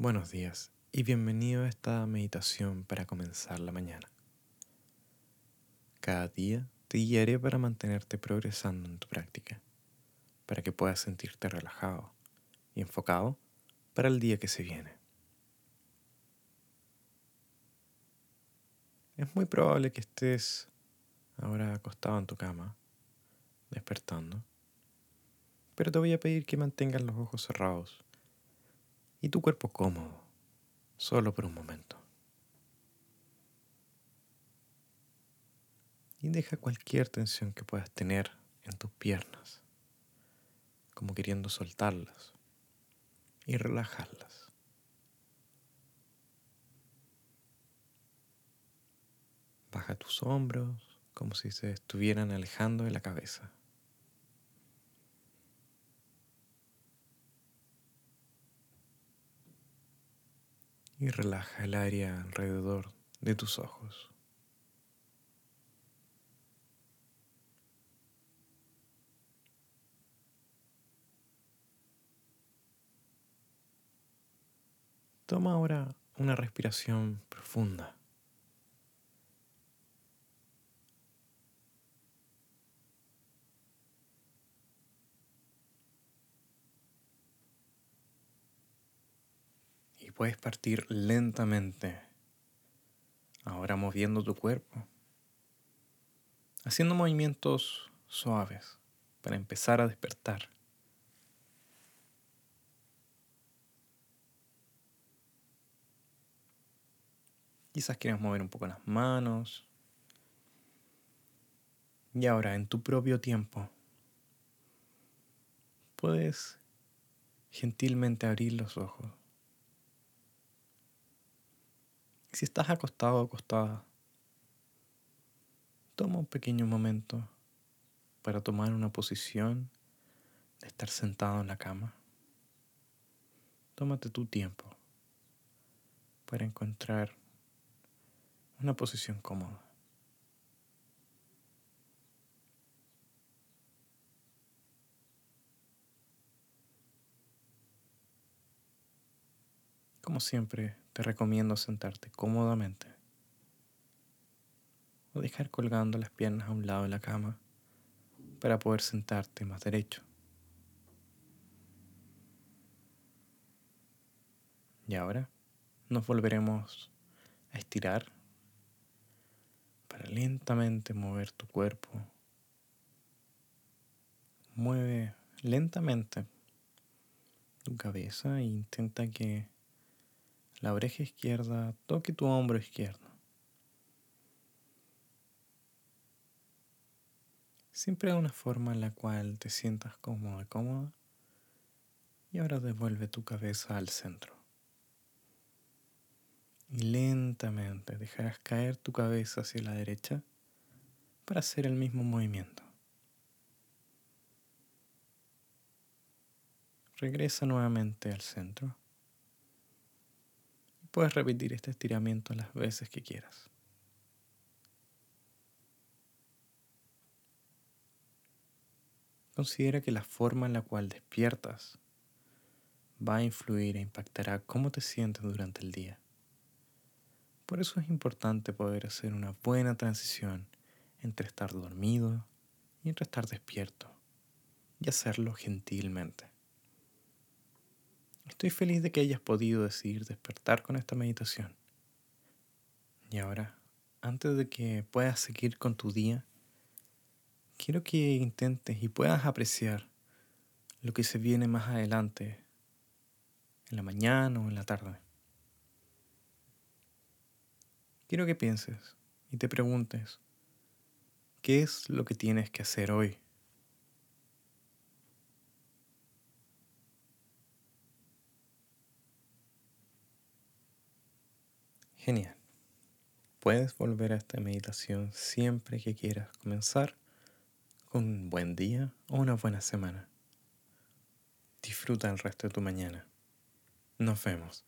Buenos días y bienvenido a esta meditación para comenzar la mañana. Cada día te guiaré para mantenerte progresando en tu práctica, para que puedas sentirte relajado y enfocado para el día que se viene. Es muy probable que estés ahora acostado en tu cama, despertando, pero te voy a pedir que mantengas los ojos cerrados y tu cuerpo cómodo, solo por un momento. Y deja cualquier tensión que puedas tener en tus piernas, como queriendo soltarlas y relajarlas. Baja tus hombros como si se estuvieran alejando de la cabeza. Y relaja el área alrededor de tus ojos. Toma ahora una respiración profunda. Puedes partir lentamente, ahora moviendo tu cuerpo, haciendo movimientos suaves para empezar a despertar. Quizás quieras mover un poco las manos. Y ahora, en tu propio tiempo, puedes gentilmente abrir los ojos. Si estás acostado o acostada, toma un pequeño momento para tomar una posición de estar sentado en la cama. Tómate tu tiempo para encontrar una posición cómoda. Como siempre, te recomiendo sentarte cómodamente o dejar colgando las piernas a un lado de la cama para poder sentarte más derecho. Y ahora nos volveremos a estirar para lentamente mover tu cuerpo. Mueve lentamente tu cabeza e intenta que la oreja izquierda toque tu hombro izquierdo. Siempre de una forma en la cual te sientas cómodo y cómoda. Y ahora devuelve tu cabeza al centro. Y lentamente dejarás caer tu cabeza hacia la derecha para hacer el mismo movimiento. Regresa nuevamente al centro. Puedes repetir este estiramiento las veces que quieras. Considera que la forma en la cual despiertas va a influir e impactará cómo te sientes durante el día. Por eso es importante poder hacer una buena transición entre estar dormido y entre estar despierto y hacerlo gentilmente. Estoy feliz de que hayas podido decidir despertar con esta meditación. Y ahora, antes de que puedas seguir con tu día, quiero que intentes y puedas apreciar lo que se viene más adelante, en la mañana o en la tarde. Quiero que pienses y te preguntes, ¿qué es lo que tienes que hacer hoy? Genial. Puedes volver a esta meditación siempre que quieras comenzar con un buen día o una buena semana. Disfruta el resto de tu mañana. Nos vemos.